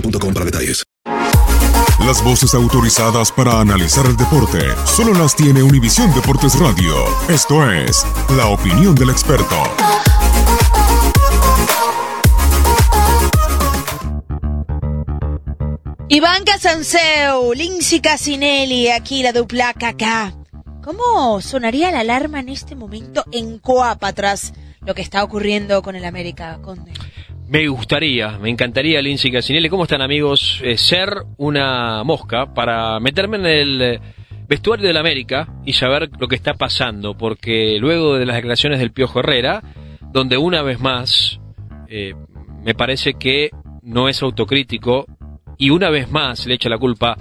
para detalles. Las voces autorizadas para analizar el deporte solo las tiene Univisión Deportes Radio. Esto es La opinión del experto. Iván Casanseu, Lindsay Casinelli, aquí la dupla KK. ¿Cómo sonaría la alarma en este momento en Coapa tras lo que está ocurriendo con el América, Conde? Me gustaría, me encantaría, Lindsay Casinelli. ¿Cómo están, amigos? Eh, ser una mosca para meterme en el eh, vestuario del América y saber lo que está pasando, porque luego de las declaraciones del Piojo Herrera, donde una vez más eh, me parece que no es autocrítico y una vez más le echa la culpa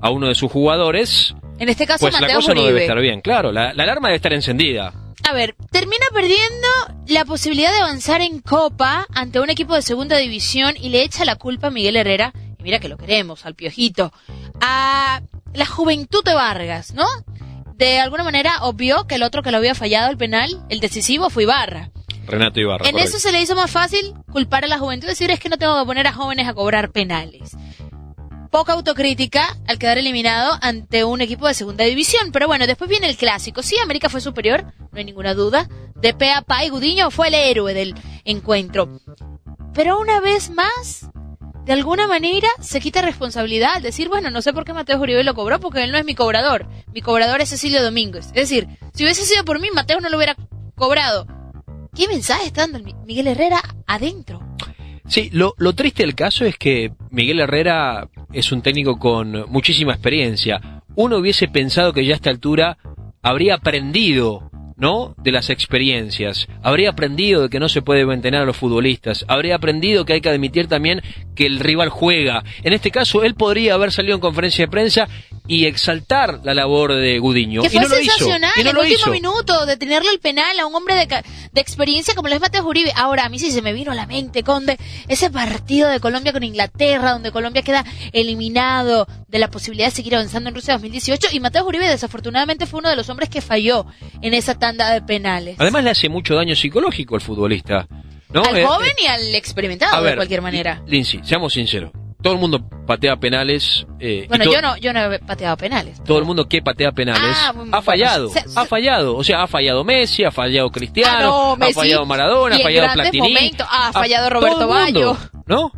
a uno de sus jugadores, En este caso, pues la cosa no debe estar bien. Claro, la, la alarma debe estar encendida. A ver, termina perdiendo la posibilidad de avanzar en Copa ante un equipo de segunda división y le echa la culpa a Miguel Herrera, y mira que lo queremos, al Piojito, a la juventud de Vargas, ¿no? De alguna manera obvió que el otro que lo había fallado el penal, el decisivo, fue Ibarra. Renato Ibarra. En correcto. eso se le hizo más fácil culpar a la juventud y decir es que no tengo que poner a jóvenes a cobrar penales. Poca autocrítica al quedar eliminado ante un equipo de segunda división. Pero bueno, después viene el clásico. Sí, América fue superior, no hay ninguna duda. De pe a pa Gudiño fue el héroe del encuentro. Pero una vez más, de alguna manera, se quita responsabilidad al decir, bueno, no sé por qué Mateo Uribe lo cobró, porque él no es mi cobrador. Mi cobrador es Cecilio Domínguez. Es decir, si hubiese sido por mí, Mateo no lo hubiera cobrado. ¿Qué mensaje está dando el Mi- Miguel Herrera adentro? Sí, lo triste del caso es que Miguel Herrera es un técnico con muchísima experiencia. Uno hubiese pensado que ya a esta altura habría aprendido, ¿no? De las experiencias. Habría aprendido de que no se puede mantener a los futbolistas. Habría aprendido que hay que admitir también que el rival juega. En este caso, él podría haber salido en conferencia de prensa y exaltar la labor de Gudiño. Que y fue no lo hizo. sensacional Y no el lo último hizo. minuto de tenerle el penal a un hombre de, de experiencia como lo es Mateo Uribe. Ahora, a mí sí se me vino a la mente, Conde, ese partido de Colombia con Inglaterra, donde Colombia queda eliminado de la posibilidad de seguir avanzando en Rusia 2018 y Mateo Uribe desafortunadamente fue uno de los hombres que falló en esa tanda de penales. Además le hace mucho daño psicológico al futbolista. ¿no? al Eh, joven y al experimentado, A ver, de cualquier manera. Lindsay, seamos sinceros. Todo el mundo patea penales. eh, Bueno, yo no, yo no he pateado penales. Todo el mundo que patea penales Ah, ha fallado. se- se- ha fallado. O sea, ha fallado Messi, ha fallado Cristiano, Ah, no, ha fallado Maradona, ha fallado Platini. momentos, ha ha- fallado Roberto Baggio. ¿No?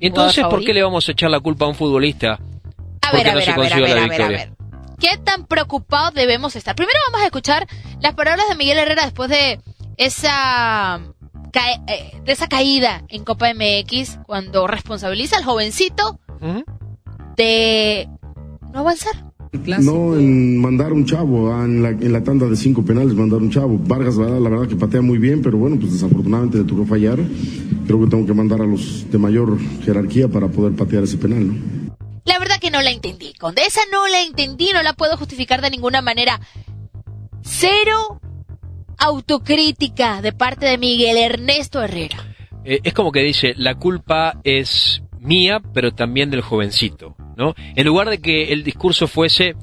Entonces, ¿por qué le vamos a echar la culpa a un futbolista? A porque ver, a no ver, a ver, a ver, la a ver, a victoria. ver. ¿Qué tan preocupados debemos estar? Primero vamos a escuchar las palabras de Miguel Herrera después de esa eh, de esa caída en Copa MX cuando responsabiliza al jovencito de no avanzar. No en mandar un chavo, ah, en la, en la tanda de cinco penales mandar un chavo. Vargas, la verdad, la verdad que patea muy bien, pero bueno, pues desafortunadamente le tocó fallar. Creo que tengo que mandar a los de mayor jerarquía para poder patear ese penal, ¿no? No la entendí. Con esa no la entendí, no la puedo justificar de ninguna manera. Cero autocrítica de parte de Miguel Ernesto Herrera. Eh, es como que dice, la culpa es mía, pero también del jovencito, ¿no? En lugar de que el discurso fuese,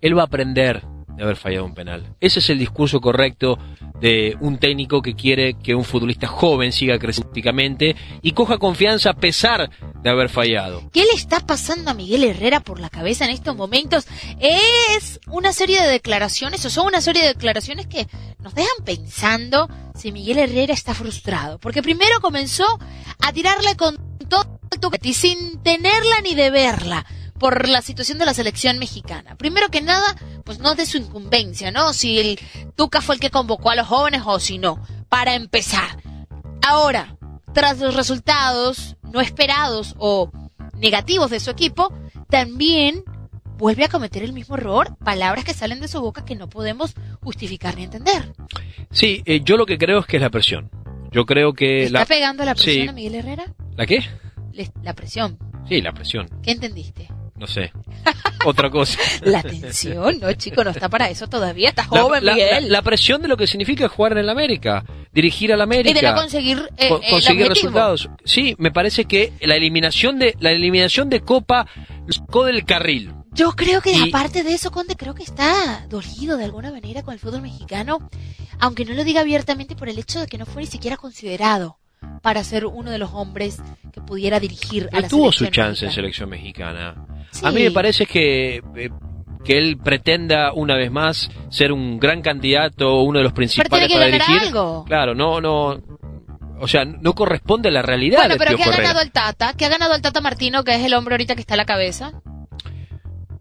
él va a aprender de haber fallado un penal. Ese es el discurso correcto de un técnico que quiere que un futbolista joven siga crecientemente y coja confianza a pesar de haber fallado. ¿Qué le está pasando a Miguel Herrera por la cabeza en estos momentos? Es una serie de declaraciones, o son una serie de declaraciones que nos dejan pensando si Miguel Herrera está frustrado. Porque primero comenzó a tirarle con todo y sin tenerla ni de verla por la situación de la selección mexicana. Primero que nada, pues no de su incumbencia, ¿no? Si el Tuca fue el que convocó a los jóvenes o si no. Para empezar. Ahora, tras los resultados no esperados o negativos de su equipo, también vuelve a cometer el mismo error, palabras que salen de su boca que no podemos justificar ni entender. Sí, eh, yo lo que creo es que es la presión. Yo creo que ¿Le la... ¿Está pegando la presión Sí. a Miguel Herrera? ¿La qué? La presión. Sí, la presión. ¿Qué entendiste? No sé. Otra cosa. La tensión, no, chico, no está para eso todavía, está La- joven, la, Miguel. la- la presión de lo que significa jugar en el América, dirigir al América, y de no conseguir, eh, co- conseguir resultados. Sí, me parece que la eliminación de la eliminación de Copa lo sacó del carril. Yo creo que Y- aparte de eso, Conde, creo que está dolido de alguna manera con el fútbol mexicano, aunque no lo diga abiertamente por el hecho de que no fue ni siquiera considerado para ser uno de los hombres que pudiera dirigir a la tuvo su chance en mexicana. selección mexicana. Sí. A mí me parece que eh, que él pretenda una vez más ser un gran candidato, uno de los principales que para dirigir. algo. Claro, no, no, o sea, no corresponde a la realidad Bueno, pero ¿qué ha ganado el Tata? ¿Qué ha ganado el Tata Martino, que es el hombre ahorita que está a la cabeza?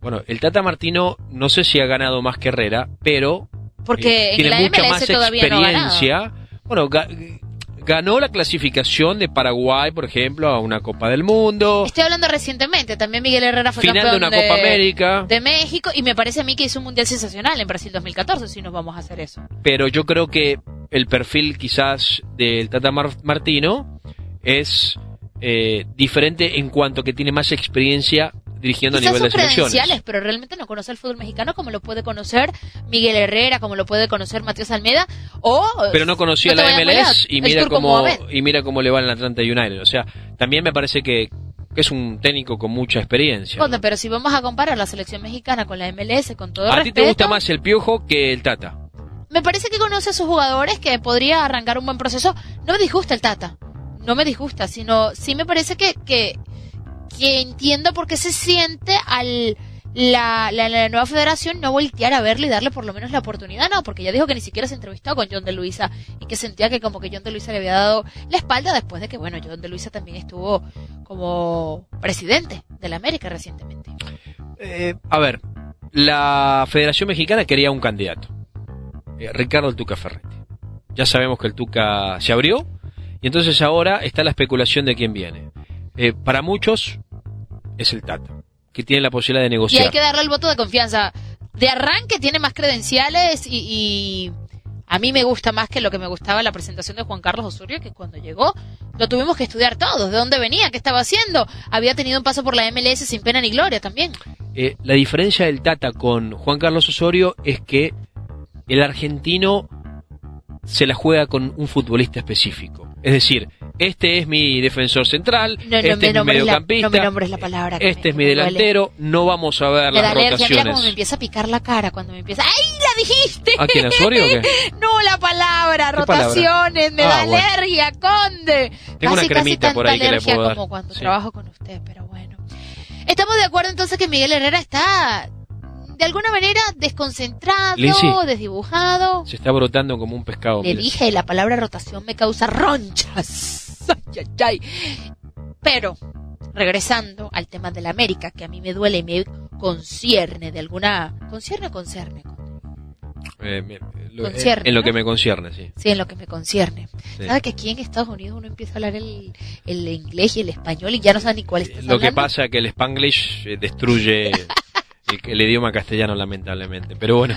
Bueno, el Tata Martino no sé si ha ganado más que Herrera, pero Porque eh, en tiene la mucha MLS más todavía no ha ganado. experiencia. bueno, ganó la clasificación de Paraguay, por ejemplo, a una Copa del Mundo. Estoy hablando recientemente, también Miguel Herrera fue Final de una Copa América. de México y me parece a mí que hizo un mundial sensacional en Brasil 2014, si nos vamos a hacer eso. pero yo creo que el perfil quizás del Tata Mar- Martino es eh, diferente en cuanto que tiene más experiencia dirigiendo Quizás a nivel de selecciones. pero realmente no conoce el fútbol mexicano como lo puede conocer Miguel Herrera, como lo puede conocer Matías Almeda, o... Pero no conocía no la MLS y mira cómo y mira cómo le va en Atlanta United. O sea, también me parece que, que es un técnico con mucha experiencia. pero si vamos a comparar la selección mexicana con la MLS, con todo A ti te gusta más el Piojo que el Tata. me parece que conoce a sus jugadores, que podría arrancar un buen proceso. No me disgusta el Tata, no me disgusta, sino sí me parece que, que, que entiendo por qué se siente al la, la, nueva federación no voltear a verle y darle por lo menos la oportunidad, no, porque ya dijo que ni siquiera se entrevistó con John de Luisa y que sentía que como que John de Luisa le había dado la espalda después de que, bueno, John de Luisa también estuvo como presidente de la América recientemente. Eh, a ver, la Federación Mexicana quería un candidato, eh, Ricardo el Tuca Ferretti. Ya sabemos que el Tuca se abrió y entonces ahora está la especulación de quién viene. Eh, para muchos es el Tata, que tiene la posibilidad de Y negociar. hay que darle el voto de confianza. De arranque tiene más credenciales y, y a mí me gusta más que lo que me gustaba la presentación de Juan Carlos Osorio, que cuando llegó lo tuvimos que estudiar todos. ¿De dónde venía? ¿Qué estaba haciendo? Había tenido un paso por la MLS sin pena ni gloria también. Eh, la diferencia del Tata con Juan Carlos Osorio es que el argentino se la juega con un futbolista específico. Es decir, este es mi defensor central, No, no este me es mi nombres la- mediocampista, no me nombres la palabra este me- es mi duele. delantero, no vamos a ver Me las da rotaciones. cómo me empieza a picar la cara cuando me empieza. ¡Ay, la dijiste! ¿A quién, o qué? No, la palabra, rotaciones, me Ah, da bueno. alergia, conde. Tengo una casi, cremita casi por ahí que le alergia puedo dar. como cuando Sí. trabajo con usted, pero bueno. Estamos de acuerdo entonces que Miguel Herrera está de alguna manera desconcentrado, desdibujado. Se está brotando como un pescado. Le dije, la palabra rotación me causa ronchas. Ay, ay, ay. Pero, regresando al tema de la América, que a mí me duele y me concierne de alguna... ¿Concierne o concerne? Eh, me- lo- Concierne, en lo ¿no? que me concierne, sí. Sí, en lo que me concierne. Sí. ¿Sabe que aquí en Estados Unidos uno empieza a hablar el, el inglés y el español y ya no sabe ni cuál está Lo que pasa es que el Spanglish eh, destruye el, el idioma castellano, lamentablemente. Pero bueno,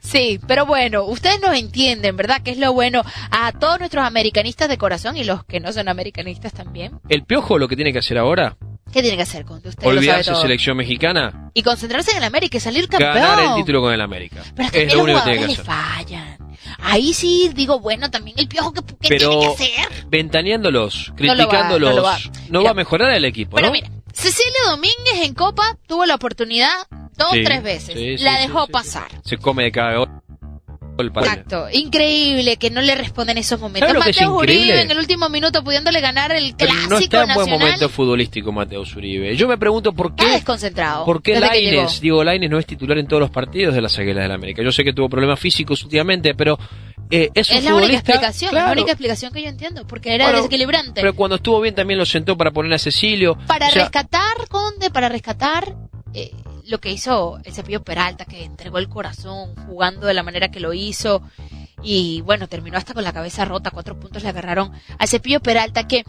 Sí, pero bueno, ustedes nos entienden, ¿verdad? Que es lo bueno a todos nuestros americanistas de corazón y los que no son americanistas también. el piojo lo que tiene que hacer ahora, ¿Qué tiene que hacer con usted? olvidarse selección mexicana, Y concentrarse en el América y salir campeón. ganar el título con el América. Pero es que es lo único que tiene que le hacer. fallan. Ahí sí digo, bueno, también el piojo que, que Pero tiene que hacer. ventaneándolos, No lo va- criticándolos, no no, lo va. va Mira, a mejorar el equipo, Pero ¿no? mira, Cecilia Domínguez en Copa tuvo la oportunidad dos Sí, tres veces. sí, la sí, dejó pasar. Se come de cada gol Exacto, increíble que no le responden en esos momentos. ¿Sabe lo que es Mateo Uribe en el último minuto pudiéndole ganar el clásico no está en buen momento futbolístico Mateo Uribe. Yo me pregunto por Está qué desconcentrado. ¿Por qué Laines. Diego Laines no es titular en todos los partidos de las Águilas del América? Yo sé que tuvo problemas físicos últimamente, pero eh, es un Es la única explicación, la única explicación que yo entiendo, porque era Bueno, desequilibrante. Pero cuando estuvo bien también lo sentó para poner a Cecilio. Para O sea, rescatar, Conde, para rescatar eh, lo que hizo el Cepillo Peralta, que entregó el corazón jugando de la manera que lo hizo. Y bueno, terminó hasta con la cabeza rota. Cuatro puntos le agarraron al Cepillo Peralta, que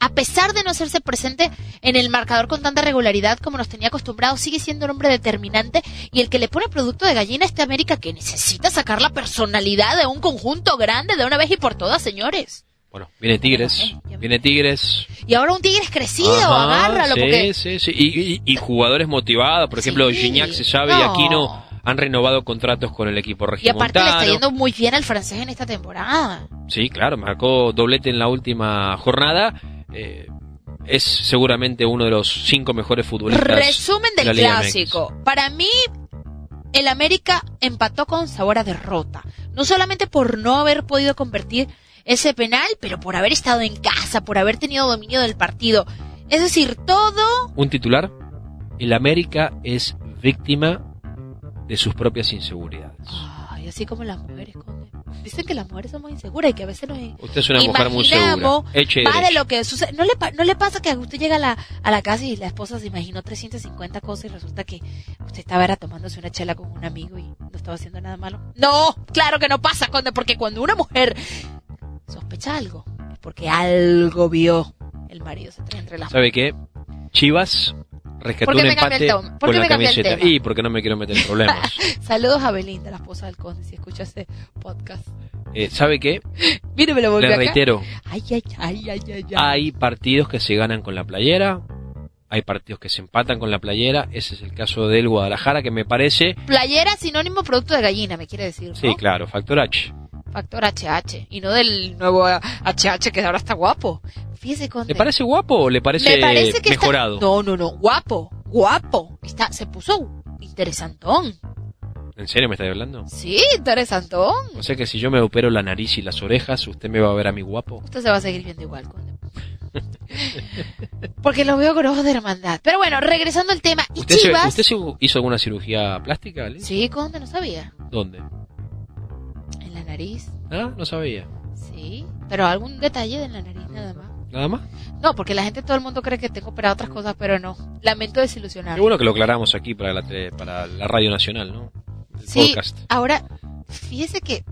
a pesar de no hacerse presente en el marcador con tanta regularidad como nos tenía acostumbrados, sigue siendo un hombre determinante y el que le pone producto de gallina a este América que necesita sacar la personalidad de un conjunto grande de una vez y por todas, señores. Bueno, viene Tigres, viene Tigres. Y ahora un Tigres crecido, Ajá, agárralo, sí, porque sí, sí. Y, y- y jugadores motivados, por ejemplo, Sí. Gignac se sabe y No. Aquino han renovado contratos con el equipo Y aparte le está yendo muy bien al francés en esta temporada. Sí, claro, marcó doblete en la última jornada. Eh, es seguramente uno de los cinco mejores futbolistas. Resumen del clásico. Para mí, el América empató con sabor a derrota. No solamente por no haber podido convertir ese penal, pero por haber estado en casa, por haber tenido dominio del partido. Es decir, todo. Un titular. El América es víctima de sus propias inseguridades. Ay, así como las mujeres, Conde. Dicen que las mujeres somos inseguras y que a veces nos Usted es una mujer muy segura. Eche de lo que sucede. ¿No le, pa- ¿No le pasa que usted llega a la, a la casa y la esposa se imaginó 350 cosas y resulta que usted estaba era tomándose una chela con un amigo y no estaba haciendo nada malo? No, claro que no pasa, Conde, porque cuando una mujer sospecha algo, es porque algo vio. El marido se trae entre las ¿Sabe qué? Chivas rescató ¿Por qué un empate por con la camiseta. Y porque no me quiero meter en problemas. Saludos a Belinda, la esposa del Conde, si escucha este podcast. Eh, ¿Sabe qué? Mire, me lo Le acá. reitero, Ay, ay, ay, ay, ay, ay. hay partidos que se ganan con la playera, hay partidos que se empatan con la playera. Ese es el caso del Guadalajara, que me parece. Playera sinónimo producto de gallina, me quiere decir, ¿no? Sí, claro, factor H. Factor HH. Y no del nuevo HH que ahora está guapo. Fíjese, Conde. ¿Le parece guapo o le parece, que está- mejorado? No, no, no. Guapo. Guapo. Está, se puso interesantón. ¿En serio me está hablando? Sí, interesantón. O sea que si yo me opero la nariz y las orejas, ¿usted me va a ver a mi guapo? Usted se va a seguir viendo igual, Conde. Porque lo veo con ojos de hermandad. Pero bueno, regresando al tema. ¿Y ¿Usted, se- Chivas? ¿Usted se hizo alguna cirugía plástica? Sí, Conde, no sabía. ¿Dónde? Nariz. Ah, no sabía. Sí. Pero algún detalle en la nariz nada más. ¿Nada más? No, porque la gente, todo el mundo cree que tengo operado otras cosas, pero no. Lamento desilusionar. Qué bueno que lo aclaramos aquí para la, tele- para la Radio Nacional, ¿no? El Sí, podcast. ahora, fíjese que.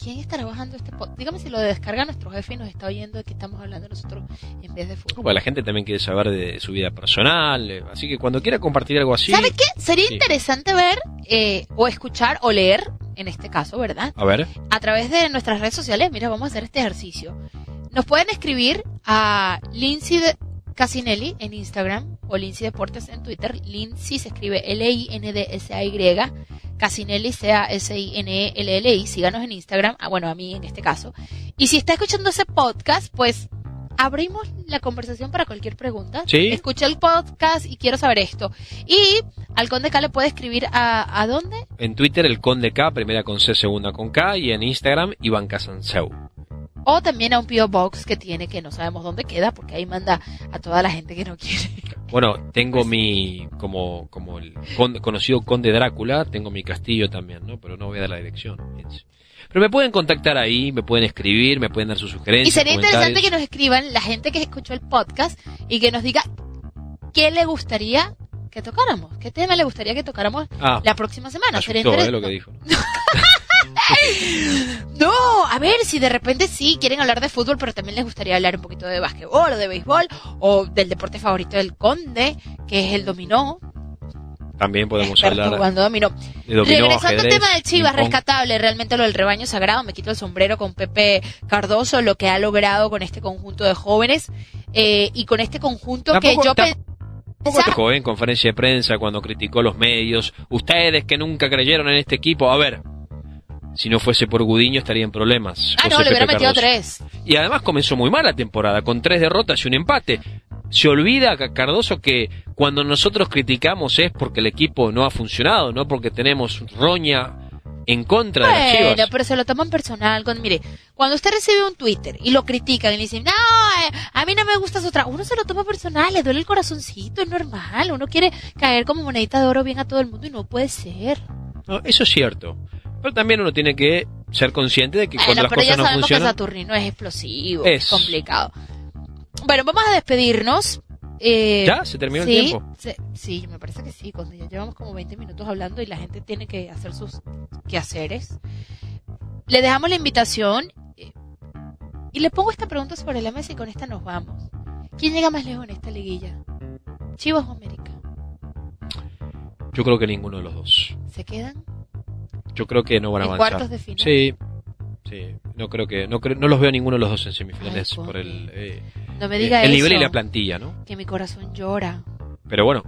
¿Quién está trabajando este podcast? Dígame si lo descarga nuestro jefe y nos está oyendo de que estamos hablando nosotros en vez de fútbol. Bueno, la gente también quiere saber de su vida personal, eh, así que cuando quiera compartir algo así... ¿Sabe qué? Sería Sí. interesante ver, eh, o escuchar, o leer, en este caso, ¿verdad? A ver, A través de nuestras redes sociales. Mira, vamos a hacer este ejercicio. Nos pueden escribir a Lindsay Casinelli en Instagram o Lindsay Deportes en Twitter. Lindsay se escribe L-I-N-D-S-A-Y. Casinelli C-A-S-I-N-E-L-L-I. Síganos en Instagram. Ah, bueno, a mí en este caso. Y si está escuchando ese podcast, pues abrimos la conversación para cualquier pregunta. Sí. Escuché el podcast y quiero saber esto. Y al Conde K le puede escribir a, ¿a dónde? en Twitter el Conde K, primera con C, segunda con K, y en Instagram Iván Casanseu. O también a un P.O. Box que tiene que no sabemos dónde queda porque ahí manda a toda la gente que no quiere. Bueno, tengo mi, como, como el conde- conocido Conde Drácula, tengo mi castillo también, ¿no? Pero no voy a dar la dirección. Pero me pueden contactar ahí, me pueden escribir, me pueden dar sus sugerencias. Y sería interesante que nos escriban la gente que escuchó el podcast y que nos diga qué le gustaría que tocáramos, qué tema le gustaría que tocáramos Ah, la próxima semana. asustó, ¿eh? lo que dijo. ¿no? No, a ver, si de repente sí quieren hablar de fútbol, pero también les gustaría hablar un poquito de básquetbol o de béisbol o del deporte favorito del conde, que es el dominó. También podemos Experto hablar jugando dominó. dominó, Regresando al tema de Chivas, rescatable realmente lo del rebaño sagrado, me quito el sombrero con Pepe Cardoso, lo que ha logrado con este conjunto de jóvenes eh, y con este conjunto Tampoco- que yo tam- pe- Tampoco tocó en conferencia de prensa cuando criticó los medios. Ustedes que nunca creyeron en este equipo. A ver, si no fuese por Gudiño estaría en problemas. Ah, José no, le hubiera metido tres. Y además comenzó muy mal la temporada, con tres derrotas y un empate. Se olvida Ca- Cardoso que cuando nosotros criticamos es porque el equipo no ha funcionado, no porque tenemos roña en contra de las Bueno, Chivas. pero se lo toman personal. Cuando, mire, cuando usted recibe un Twitter y lo critican y le dicen, no, eh, a mí no me gusta su trabajo, uno se lo toma personal, le duele el corazoncito, es normal. Uno quiere caer como monedita de oro bien a todo el mundo y no puede ser. No, eso es cierto. Pero también uno tiene que ser consciente de que cuando Bueno, las cosas no sabemos que funcionan... Saturnino es explosivo, Es. es complicado. Bueno, vamos a despedirnos. Eh, ¿Ya? ¿Se terminó el sí, tiempo? se- sí, me parece que sí, cuando ya llevamos como 20 minutos hablando y la gente tiene que hacer sus quehaceres. Le dejamos la invitación eh, y le pongo esta pregunta sobre la mesa y con esta nos vamos. ¿Quién llega más lejos en esta liguilla? ¿Chivas o América? Yo creo que ninguno de los dos. ¿Se quedan? Yo creo que no van a ¿En avanzar. cuartos de final? Sí, sí. No creo que no, creo- no los veo a ninguno de los dos en semifinales por el eh, No me eh, diga el nivel y la plantilla, ¿no? Que mi corazón llora Pero bueno,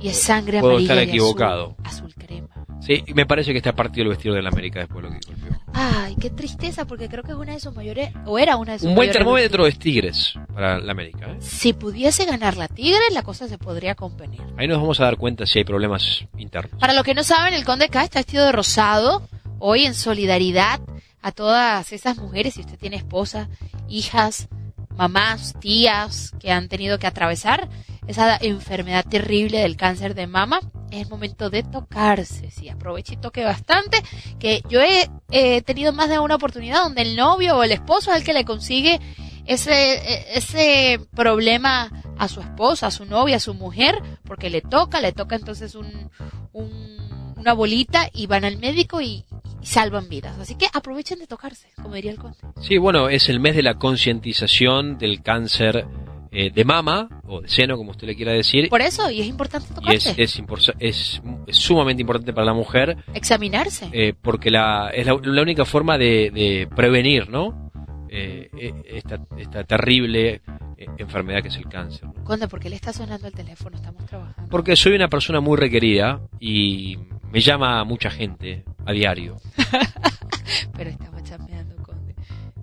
y es sangre puedo amarilla estar y equivocado. azul, azul crema. Sí, me parece que está partido el vestido de la América después de lo que. Ay, qué tristeza, porque creo que es una de sus mayores, o era una de sus Un buen termómetro es Tigres para la América. ¿eh? Si pudiese ganar la Tigre, la cosa se podría convenir. Ahí nos vamos a dar cuenta si hay problemas internos. Para los que no saben, el Conde K está vestido de rosado, hoy en solidaridad a todas esas mujeres, si usted tiene esposas, hijas, mamás, tías que han tenido que atravesar esa enfermedad terrible del cáncer de mama, es el momento de tocarse, sí, aproveche y toque bastante, que yo he, he tenido más de una oportunidad donde el novio o el esposo es el que le consigue ese, e- ese problema a su esposa, a su novia, a su mujer, porque le toca, le toca entonces un, un- una bolita y van al médico y, y salvan vidas. Así que aprovechen de tocarse, como diría el conde. Sí, bueno, es el mes de la concientización del cáncer eh, de mama o de seno, como usted le quiera decir. Por eso, y es importante Y es, tocarse, es, impor- es- es sumamente importante para la mujer examinarse. eh, porque la, es la, la única forma de, de prevenir, ¿no? Eh, eh, esta, esta terrible eh, enfermedad que es el cáncer. ¿no? Conde, ¿por qué le está sonando el teléfono? Estamos trabajando. Porque soy una persona muy requerida y me llama mucha gente a diario. Pero estaba chambeando, Conde.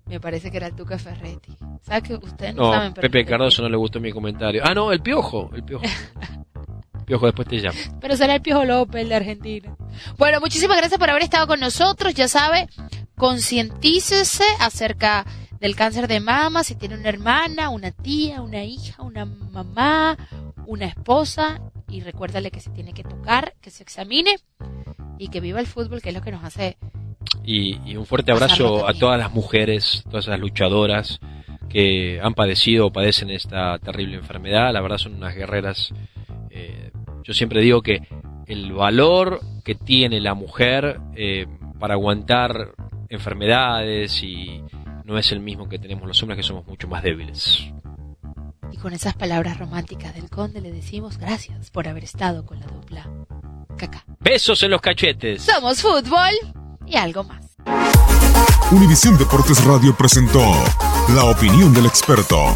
Me parece que era el Tuca Ferretti. ¿Sabes que ustedes no, No, saben? pero- Pepe Cardoso no le gustó mi comentario. Ah, no, el piojo, el piojo. Piojo, después te llamo. Pero será el Piojo López, el de Argentina. Bueno, muchísimas gracias por haber estado con nosotros. Ya sabe, concientícese acerca del cáncer de mama, si tiene una hermana, una tía, una hija, una mamá, una esposa. Y recuérdale que se tiene que tocar, que se examine y que viva el fútbol, que es lo que nos hace Y, y un fuerte abrazo a todas las mujeres, todas esas luchadoras que han padecido o padecen esta terrible enfermedad. La verdad son unas guerreras. Eh, yo siempre digo que el valor que tiene la mujer eh, para aguantar enfermedades y no es el mismo que tenemos los hombres que somos mucho más débiles. Y con esas palabras románticas del conde le decimos gracias por haber estado con la dupla. Caca. Besos en los cachetes. Somos fútbol y algo más. Univisión Deportes Radio presentó la opinión del experto.